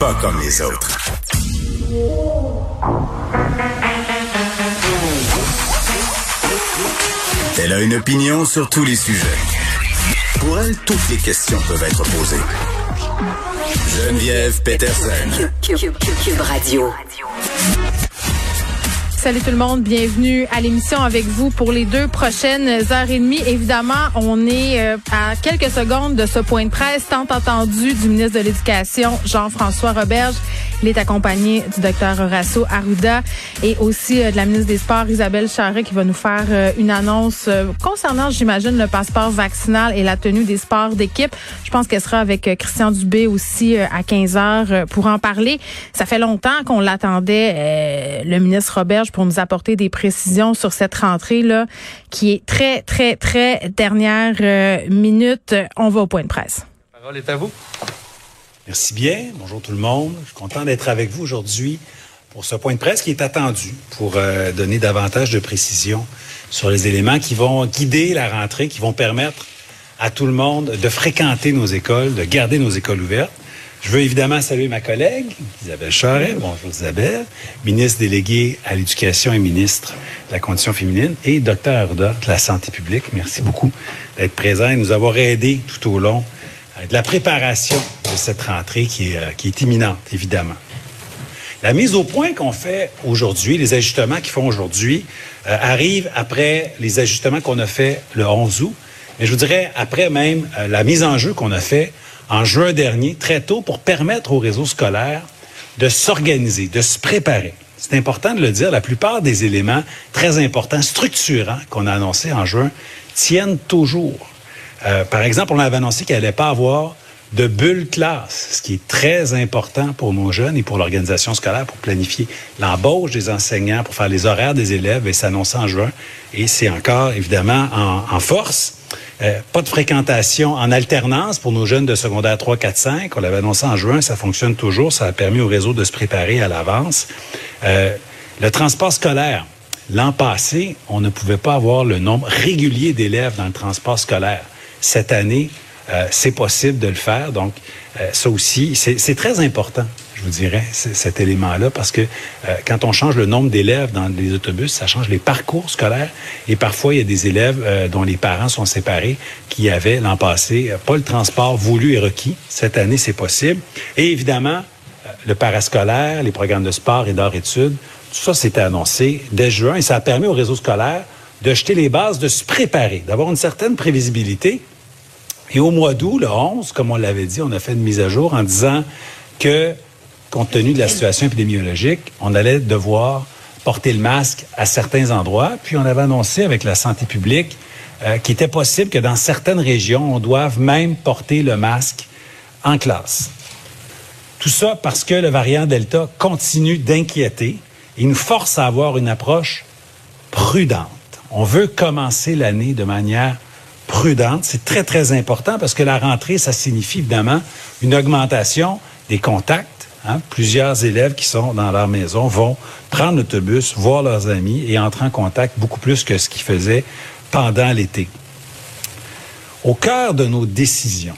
Pas comme les autres. Elle a une opinion sur tous les sujets. Pour elle, toutes les questions peuvent être posées. Geneviève Peterson. Cube Radio. Salut tout le monde, bienvenue à l'émission avec vous pour les deux prochaines heures et demie. Évidemment, on est euh, à quelques secondes de ce point de presse tant attendu du ministre de l'Éducation, Jean-François Roberge. Il est accompagné du docteur Horacio Arruda et aussi euh, de la ministre des Sports, Isabelle Charret, qui va nous faire euh, une annonce concernant, j'imagine, le passeport vaccinal et la tenue des sports d'équipe. Je pense qu'elle sera avec Christian Dubé aussi à 15 heures pour en parler. Ça fait longtemps qu'on l'attendait, le ministre Roberge pour nous apporter des précisions sur cette rentrée-là qui est très, très, très dernière euh, minute. On va au point de presse. La parole est à vous. Merci bien. Bonjour tout le monde. Je suis content d'être avec vous aujourd'hui pour ce point de presse qui est attendu pour euh, donner davantage de précisions sur les éléments qui vont guider la rentrée, qui vont permettre à tout le monde de fréquenter nos écoles, de garder nos écoles ouvertes. Je veux évidemment saluer ma collègue, Isabelle Charret. Bonjour Isabelle, ministre déléguée à l'éducation et ministre de la condition féminine, et docteur Arruda de la santé publique. Merci beaucoup d'être présent et de nous avoir aidés tout au long euh, de la préparation de cette rentrée qui est, euh, qui est imminente, évidemment. La mise au point qu'on fait aujourd'hui, les ajustements qu'ils font aujourd'hui, euh, arrivent après les ajustements qu'on a fait le 11 août, mais je vous dirais après même la mise en jeu qu'on a fait en juin dernier, très tôt, pour permettre au réseau scolaire de s'organiser, de se préparer. C'est important de le dire, la plupart des éléments très importants, structurants qu'on a annoncés en juin tiennent toujours. Euh, par exemple, on avait annoncé qu'il n'allait pas avoir de bulle classe, ce qui est très important pour nos jeunes et pour l'organisation scolaire pour planifier l'embauche des enseignants, pour faire les horaires des élèves et s'annoncer en juin. Et c'est encore évidemment en, en force. Euh, pas de fréquentation en alternance pour nos jeunes de secondaire 3, 4, 5. On l'avait annoncé en juin, ça fonctionne toujours. Ça a permis au réseau de se préparer à l'avance. Euh, le transport scolaire. L'an passé, on ne pouvait pas avoir le nombre régulier d'élèves dans le transport scolaire. Cette année, euh, c'est possible de le faire. Donc, ça aussi, c'est très important je vous dirais, cet élément-là, parce que euh, quand on change le nombre d'élèves dans les autobus, ça change les parcours scolaires. Et parfois, il y a des élèves euh, dont les parents sont séparés qui avaient l'an passé euh, pas le transport voulu et requis. Cette année, c'est possible. Et évidemment, le parascolaire, les programmes de sport et d'art-études, tout ça, c'était annoncé dès juin et ça a permis au réseau scolaire de jeter les bases, de se préparer, d'avoir une certaine prévisibilité. Et au mois d'août, le 11, comme on l'avait dit, on a fait une mise à jour en disant que compte tenu de la situation épidémiologique, on allait devoir porter le masque à certains endroits. Puis on avait annoncé avec la santé publique euh, qu'il était possible que dans certaines régions, on doive même porter le masque en classe. Tout ça parce que le variant Delta continue d'inquiéter et nous force à avoir une approche prudente. On veut commencer l'année de manière prudente. C'est très, très important parce que la rentrée, ça signifie évidemment une augmentation des contacts Hein? Plusieurs élèves qui sont dans leur maison vont prendre l'autobus, voir leurs amis et entrer en contact beaucoup plus que ce qu'ils faisaient pendant l'été. Au cœur de nos décisions,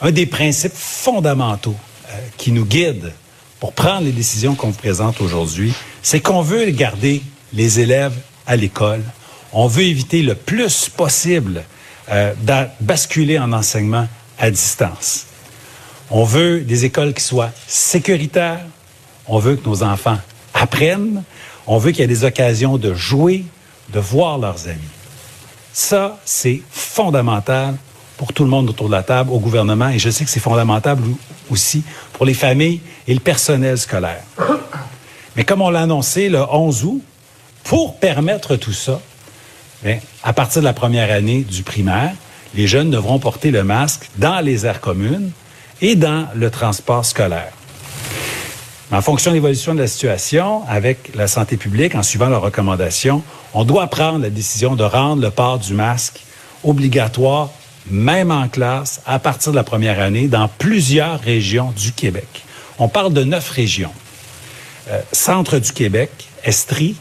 un des principes fondamentaux euh, qui nous guide pour prendre les décisions qu'on vous présente aujourd'hui, c'est qu'on veut garder les élèves à l'école. On veut éviter le plus possible euh, de basculer en enseignement à distance. On veut des écoles qui soient sécuritaires. On veut que nos enfants apprennent. On veut qu'il y ait des occasions de jouer, de voir leurs amis. Ça, c'est fondamental pour tout le monde autour de la table, au gouvernement, et je sais que c'est fondamental aussi pour les familles et le personnel scolaire. Mais comme on l'a annoncé le 11 août, pour permettre tout ça, à partir de la première année du primaire, les jeunes devront porter le masque dans les aires communes et dans le transport scolaire. En fonction de l'évolution de la situation, avec la santé publique, en suivant leurs recommandations, on doit prendre la décision de rendre le port du masque obligatoire, même en classe, à partir de la première année, dans plusieurs régions du Québec. On parle de neuf régions. Euh, centre du Québec, Estrie,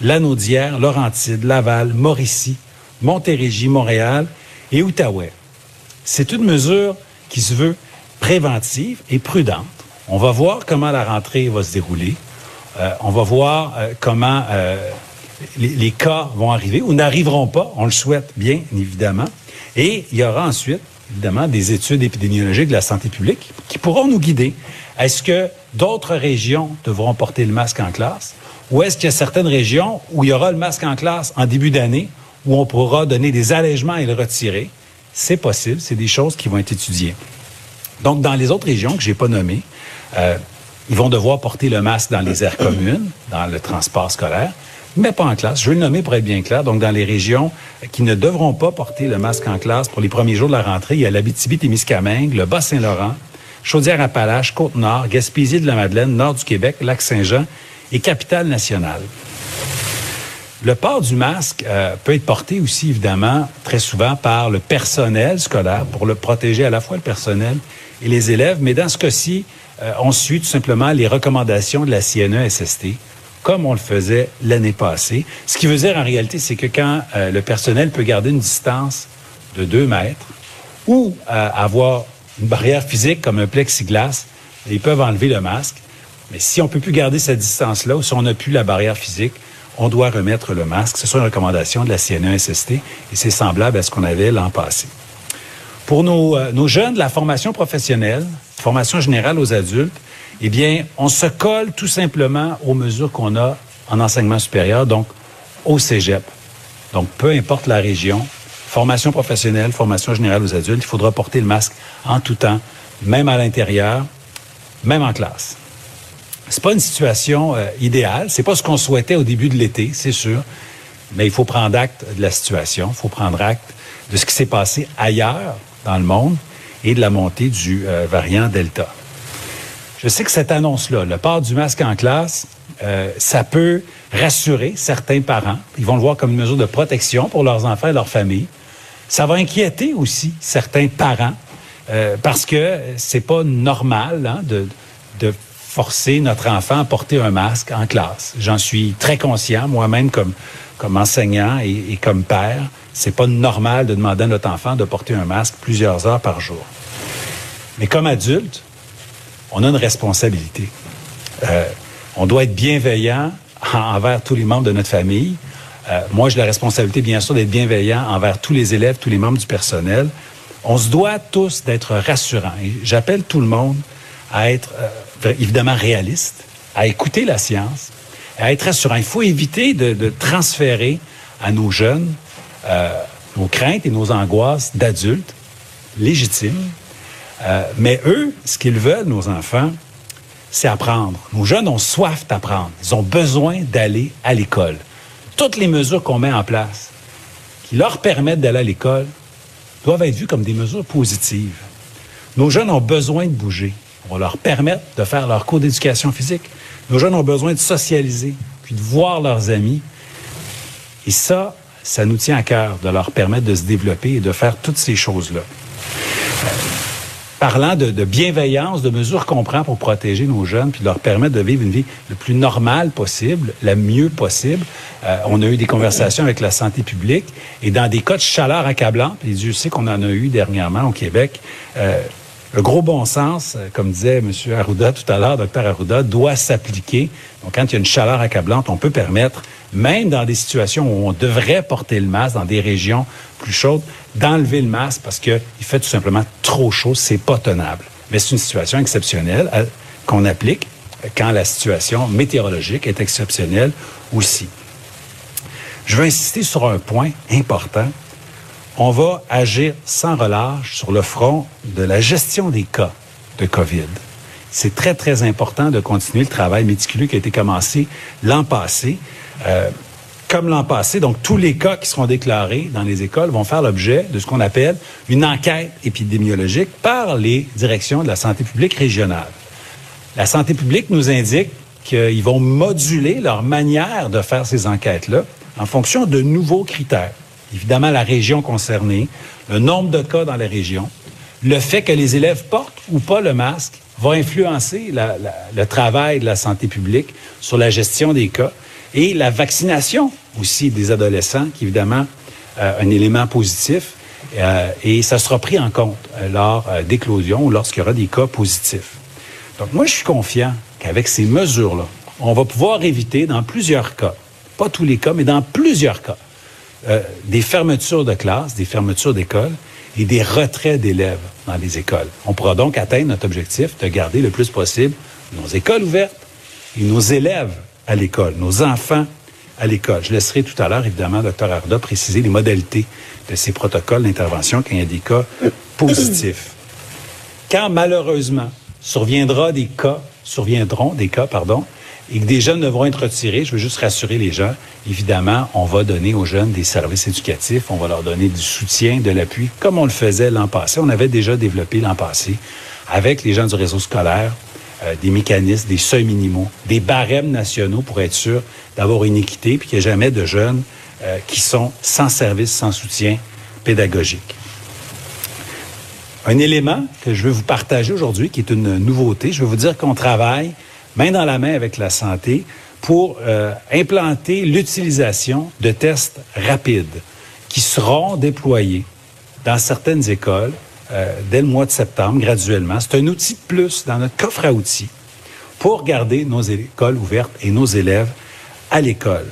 Lanaudière, Laurentide, Laval, Mauricie, Montérégie, Montréal et Outaouais. C'est une mesure qui se veut préventive et prudente. On va voir comment la rentrée va se dérouler. Euh, on va voir euh, comment euh, les, les, cas vont arriver ou n'arriveront pas. On le souhaite bien évidemment. Et il y aura ensuite évidemment des études épidémiologiques de la santé publique qui pourront nous guider. Est-ce que d'autres régions devront porter le masque en classe? Ou est-ce qu'il y a certaines régions où il y aura le masque en classe en début d'année où on pourra donner des allègements et le retirer? C'est possible, c'est des choses qui vont être étudiées. Donc, dans les autres régions que j'ai pas nommées, euh, ils vont devoir porter le masque dans les aires communes, dans le transport scolaire, mais pas en classe. Je vais le nommer pour être bien clair. Donc, dans les régions qui ne devront pas porter le masque en classe pour les premiers jours de la rentrée, il y a l'Abitibi-Témiscamingue, le Bas-Saint-Laurent, Chaudière-Appalaches, Côte-Nord, Gaspésie de la Madeleine, Nord du Québec, Lac-Saint-Jean et Capitale-Nationale. Le port du masque euh, peut être porté aussi, évidemment, très souvent par le personnel scolaire pour le protéger à la fois le personnel et les élèves. Mais dans ce cas-ci, euh, on suit tout simplement les recommandations de la CNESST, comme on le faisait l'année passée. Ce qui veut dire, en réalité, c'est que quand euh, le personnel peut garder une distance de deux mètres ou avoir une barrière physique comme un plexiglas, ils peuvent enlever le masque. Mais si on peut plus garder cette distance-là ou si on n'a plus la barrière physique, on doit remettre le masque. Ce sont une recommandation de la CNESST et c'est semblable à ce qu'on avait l'an passé. Pour nos, euh, nos, jeunes la formation professionnelle, formation générale aux adultes, eh bien, on se colle tout simplement aux mesures qu'on a en enseignement supérieur, donc au cégep. Donc, peu importe la région, formation professionnelle, formation générale aux adultes, il faudra porter le masque en tout temps, même à l'intérieur, même en classe. C'est pas une situation euh, idéale, c'est pas ce qu'on souhaitait au début de l'été, c'est sûr, mais il faut prendre acte de la situation, il faut prendre acte de ce qui s'est passé ailleurs dans le monde et de la montée du euh, variant Delta. Je sais que cette annonce-là, le port du masque en classe, euh, ça peut rassurer certains parents. Ils vont le voir comme une mesure de protection pour leurs enfants et leurs familles. Ça va inquiéter aussi certains parents euh, parce que c'est pas normal hein, de, de forcer notre enfant à porter un masque en classe. J'en suis très conscient, moi-même comme, comme enseignant et, comme père. C'est pas normal de demander à notre enfant de porter un masque plusieurs heures par jour. Mais comme adulte, on a une responsabilité. Euh, on doit être bienveillant envers tous les membres de notre famille. Euh, moi, j'ai la responsabilité, bien sûr, d'être bienveillant envers tous les élèves, tous les membres du personnel. On se doit tous d'être rassurants. J'appelle tout le monde à être euh, évidemment réaliste, à écouter la science, à être rassurant. Il faut éviter de, de transférer à nos jeunes euh, nos craintes et nos angoisses d'adultes légitimes. Euh, mais eux, ce qu'ils veulent, nos enfants, c'est apprendre. Nos jeunes ont soif d'apprendre. Ils ont besoin d'aller à l'école. Toutes les mesures qu'on met en place qui leur permettent d'aller à l'école doivent être vues comme des mesures positives. Nos jeunes ont besoin de bouger. On va leur permettre de faire leur cours d'éducation physique. Nos jeunes ont besoin de socialiser, puis de voir leurs amis. Et ça, ça nous tient à cœur de leur permettre de se développer et de faire toutes ces choses-là. Parlant de, de, bienveillance, de mesures qu'on prend pour protéger nos jeunes, puis leur permettre de vivre une vie le plus normale possible, la mieux possible. Euh, on a eu des conversations avec la santé publique et dans des cas de chaleur accablante, et Dieu sait qu'on en a eu dernièrement au Québec, euh, le gros bon sens, euh, comme disait M. Arruda tout à l'heure, Dr Arruda, doit s'appliquer. Donc, quand il y a une chaleur accablante, on peut permettre, même dans des situations où on devrait porter le masque, dans des régions plus chaudes, d'enlever le masque parce qu'il fait tout simplement trop chaud, c'est pas tenable. Mais c'est une situation exceptionnelle euh, qu'on applique quand la situation météorologique est exceptionnelle aussi. Je veux insister sur un point important on va agir sans relâche sur le front de la gestion des cas de COVID. C'est très, très important de continuer le travail méticuleux qui a été commencé l'an passé. Euh, comme l'an passé, donc tous les cas qui seront déclarés dans les écoles vont faire l'objet de ce qu'on appelle une enquête épidémiologique par les directions de la santé publique régionale. La santé publique nous indique qu'ils vont moduler leur manière de faire ces enquêtes-là en fonction de nouveaux critères évidemment la région concernée, le nombre de cas dans la région, le fait que les élèves portent ou pas le masque va influencer le travail de la santé publique sur la gestion des cas et la vaccination aussi des adolescents, qui évidemment euh, un élément positif. Euh, et ça sera pris en compte euh, lors d'éclosion ou lorsqu'il y aura des cas positifs. Donc moi, je suis confiant qu'avec ces mesures-là, on va pouvoir éviter dans plusieurs cas, pas tous les cas, mais dans plusieurs cas, euh, des fermetures de classes, des fermetures d'écoles et des retraits d'élèves dans les écoles. On pourra donc atteindre notre objectif de garder le plus possible nos écoles ouvertes et nos élèves à l'école, nos enfants à l'école. Je laisserai tout à l'heure, évidemment, Dr Arda préciser les modalités de ces protocoles d'intervention quand il y a des cas positifs. Quand malheureusement surviendra des cas, surviendront des cas, pardon, et que des jeunes devront être retirés, je veux juste rassurer les gens. Évidemment, on va donner aux jeunes des services éducatifs, on va leur donner du soutien, de l'appui, comme on le faisait l'an passé. On avait déjà développé l'an passé avec les gens du réseau scolaire, euh, des mécanismes, des seuils minimaux, des barèmes nationaux pour être sûr d'avoir une équité, puis qu'il n'y ait jamais de jeunes euh, qui sont sans service, sans soutien pédagogique. Un élément que je veux vous partager aujourd'hui, qui est une nouveauté, je veux vous dire qu'on travaille main dans la main avec la santé pour euh, implanter l'utilisation de tests rapides qui seront déployés dans certaines écoles euh, dès le mois de septembre, graduellement. C'est un outil de plus dans notre coffre à outils pour garder nos écoles ouvertes et nos élèves à l'école.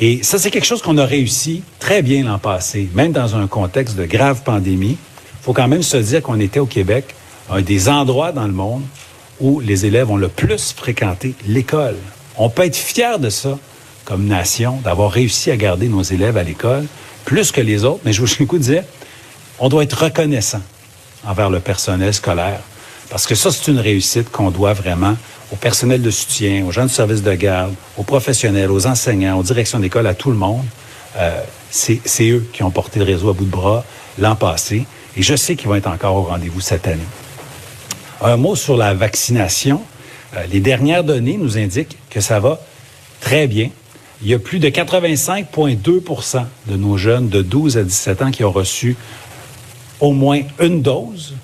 Et ça, c'est quelque chose qu'on a réussi très bien l'an passé, même dans un contexte de grave pandémie. Il faut quand même se dire qu'on était au Québec, un des endroits dans le monde où les élèves ont le plus fréquenté l'école. On peut être fier de ça comme nation, d'avoir réussi à garder nos élèves à l'école plus que les autres, mais je vous dire, on doit être reconnaissant envers le personnel scolaire, parce que ça, c'est une réussite qu'on doit vraiment au personnel de soutien, aux gens du service de garde, aux professionnels, aux enseignants, aux directions d'école, à tout le monde. Euh, c'est eux qui ont porté le réseau à bout de bras l'an passé, et je sais qu'ils vont être encore au rendez-vous cette année. Un mot sur la vaccination. Euh, les dernières données nous indiquent que ça va très bien. Il y a plus de 85,2% de nos jeunes de 12 à 17 ans qui ont reçu au moins une dose.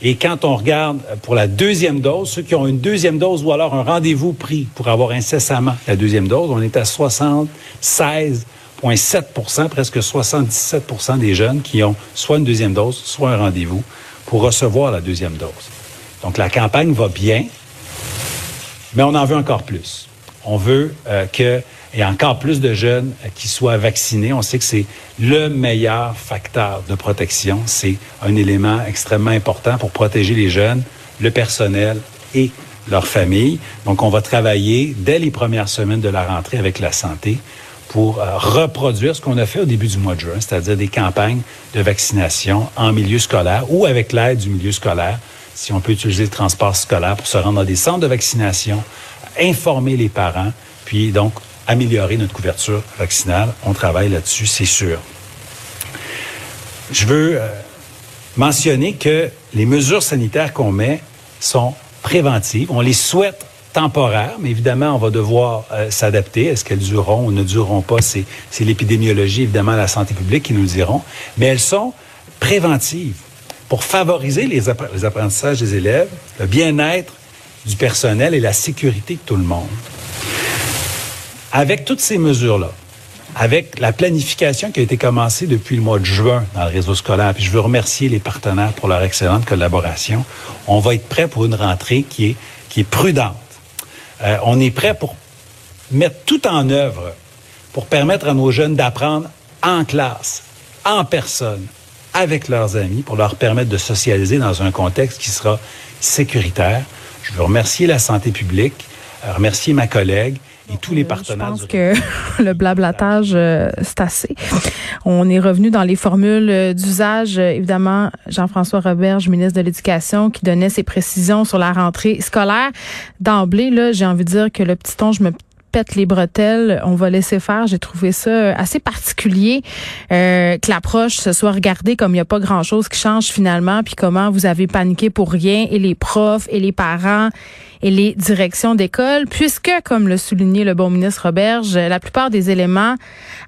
Et quand on regarde pour la deuxième dose, ceux qui ont une deuxième dose ou alors un rendez-vous pris pour avoir incessamment la deuxième dose, on est à 76,7% presque 77% des jeunes qui ont soit une deuxième dose, soit un rendez-vous pour recevoir la deuxième dose. Donc la campagne va bien, mais on en veut encore plus. On veut euh, qu'il y ait encore plus de jeunes euh, qui soient vaccinés. On sait que c'est le meilleur facteur de protection. C'est un élément extrêmement important pour protéger les jeunes, le personnel et leurs familles. Donc, on va travailler dès les premières semaines de la rentrée avec la santé pour euh, reproduire ce qu'on a fait au début du mois de juin, c'est-à-dire des campagnes de vaccination en milieu scolaire ou avec l'aide du milieu scolaire si on peut utiliser le transport scolaire pour se rendre dans des centres de vaccination, informer les parents, puis donc améliorer notre couverture vaccinale. On travaille là-dessus, c'est sûr. Je veux euh, mentionner que les mesures sanitaires qu'on met sont préventives. On les souhaite temporaires, mais évidemment, on va devoir euh, s'adapter. Est-ce qu'elles dureront ou ne dureront pas? C'est l'épidémiologie, évidemment, la santé publique qui nous le diront. Mais elles sont préventives pour favoriser les, apprentissages des élèves, le bien-être du personnel et la sécurité de tout le monde. Avec toutes ces mesures-là, avec la planification qui a été commencée depuis le mois de juin dans le réseau scolaire, puis je veux remercier les partenaires pour leur excellente collaboration, on va être prêt pour une rentrée qui est, qui est prudente. Euh, on est prêt pour mettre tout en œuvre pour permettre à nos jeunes d'apprendre en classe, en personne, avec leurs amis pour leur permettre de socialiser dans un contexte qui sera sécuritaire. Je veux remercier la santé publique, euh, remercier ma collègue et tous les partenaires. Je pense que le blablatage, euh, c'est assez. On est revenu dans les formules euh, d'usage. Évidemment, Jean-François Roberge, ministre de l'Éducation, qui donnait ses précisions sur la rentrée scolaire. D'emblée, là, j'ai envie de dire que le petit ton, je me les bretelles, on va laisser faire. J'ai trouvé ça assez particulier euh, que l'approche se soit regardée comme il n'y a pas grand-chose qui change finalement, puis comment vous avez paniqué pour rien, et les profs et les parents et les directions d'école, puisque, comme le soulignait le bon ministre Roberge, la plupart des éléments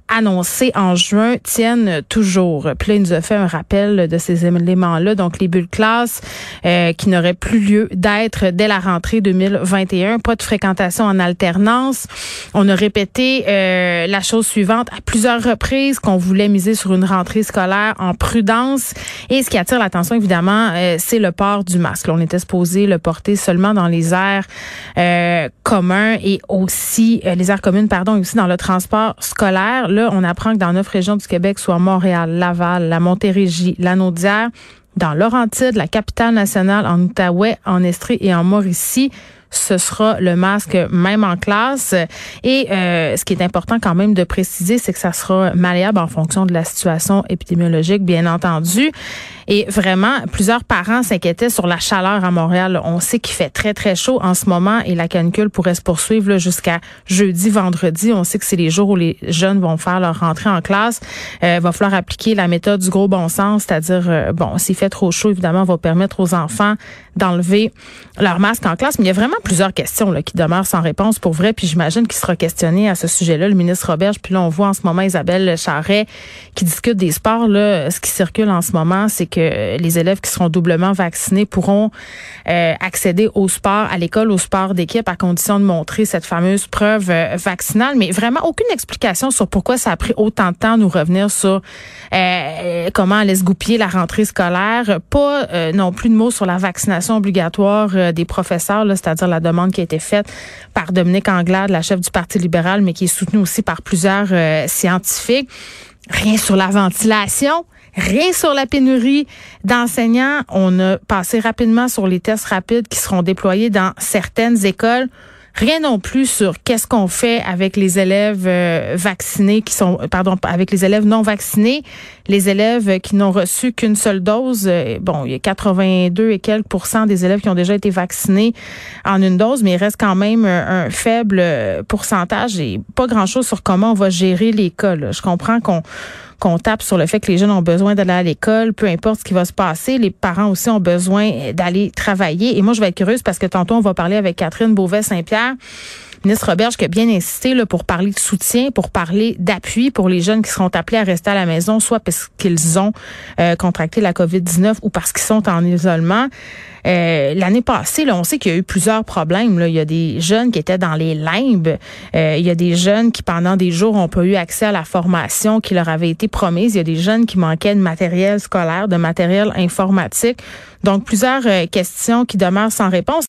annoncés en juin tiennent toujours. Puis là, nous a fait un rappel de ces éléments-là, donc les bulles classe euh, qui n'auraient plus lieu d'être dès la rentrée 2021, pas de fréquentation en alternance. On a répété euh, la chose suivante à plusieurs reprises qu'on voulait miser sur une rentrée scolaire en prudence. Et ce qui attire l'attention, évidemment, euh, c'est le port du masque. on était supposé le porter seulement dans les airs euh, communs et aussi les aires communes, pardon, et aussi dans le transport scolaire. Là, on apprend que dans neuf régions du Québec, soit Montréal, Laval, la Montérégie, la Naudière, dans Laurentide, la capitale nationale, en Outaouais, en Estrie et en Mauricie, ce sera le masque même en classe. Et euh, ce qui est important quand même de préciser, c'est que ça sera malléable en fonction de la situation épidémiologique, bien entendu. Et vraiment, plusieurs parents s'inquiétaient sur la chaleur à Montréal. On sait qu'il fait très, très chaud en ce moment et la canicule pourrait se poursuivre jusqu'à jeudi, vendredi. On sait que c'est les jours où les jeunes vont faire leur rentrée en classe. Euh, va falloir appliquer la méthode du gros bon sens, c'est-à-dire, euh, bon, s'il fait trop chaud, évidemment, on va permettre aux enfants d'enlever leur masque en classe. Mais il y a vraiment plusieurs questions là, qui demeurent sans réponse pour vrai. Puis j'imagine qu'il sera questionné à ce sujet-là, le ministre Roberge. Puis là, on voit en ce moment Isabelle Charret qui discute des sports. Là, ce qui circule en ce moment, c'est que les élèves qui seront doublement vaccinés pourront euh, accéder au sport, à l'école, au sport d'équipe, à condition de montrer cette fameuse preuve euh, vaccinale. Mais vraiment aucune explication sur pourquoi ça a pris autant de temps à nous revenir sur euh, comment allait se goupiller la rentrée scolaire. Pas non plus de mots sur la vaccination obligatoire des professeurs, c'est-à-dire la demande qui a été faite par Dominique Anglade, la chef du Parti libéral, mais qui est soutenue aussi par plusieurs scientifiques. Rien sur la ventilation, rien sur la pénurie d'enseignants. On a passé rapidement sur les tests rapides qui seront déployés dans certaines écoles. Rien non plus sur qu'est-ce qu'on fait avec les élèves euh, vaccinés qui sont, pardon, avec les élèves non vaccinés, les élèves qui n'ont reçu qu'une seule dose. Euh, bon, il y a 82 et quelques pourcents des élèves qui ont déjà été vaccinés en une dose, mais il reste quand même un, faible euh, pourcentage et pas grand-chose sur comment on va gérer l'école. Je comprends qu'on qu'on tape sur le fait que les jeunes ont besoin d'aller à l'école, peu importe ce qui va se passer. Les parents aussi ont besoin d'aller travailler. Et moi, je vais être curieuse parce que tantôt, on va parler avec Catherine Beauvais-Saint-Pierre ministre Roberge qui a bien insisté là, pour parler de soutien, pour parler d'appui pour les jeunes qui seront appelés à rester à la maison, soit parce qu'ils ont euh, contracté la COVID-19 ou parce qu'ils sont en isolement. Euh, l'année passée, là, on sait qu'il y a eu plusieurs problèmes. Là. Il y a des jeunes qui étaient dans les limbes. Euh, il y a des jeunes qui, pendant des jours, n'ont pas eu accès à la formation qui leur avait été promise. Il y a des jeunes qui manquaient de matériel scolaire, de matériel informatique. Donc, plusieurs questions qui demeurent sans réponse.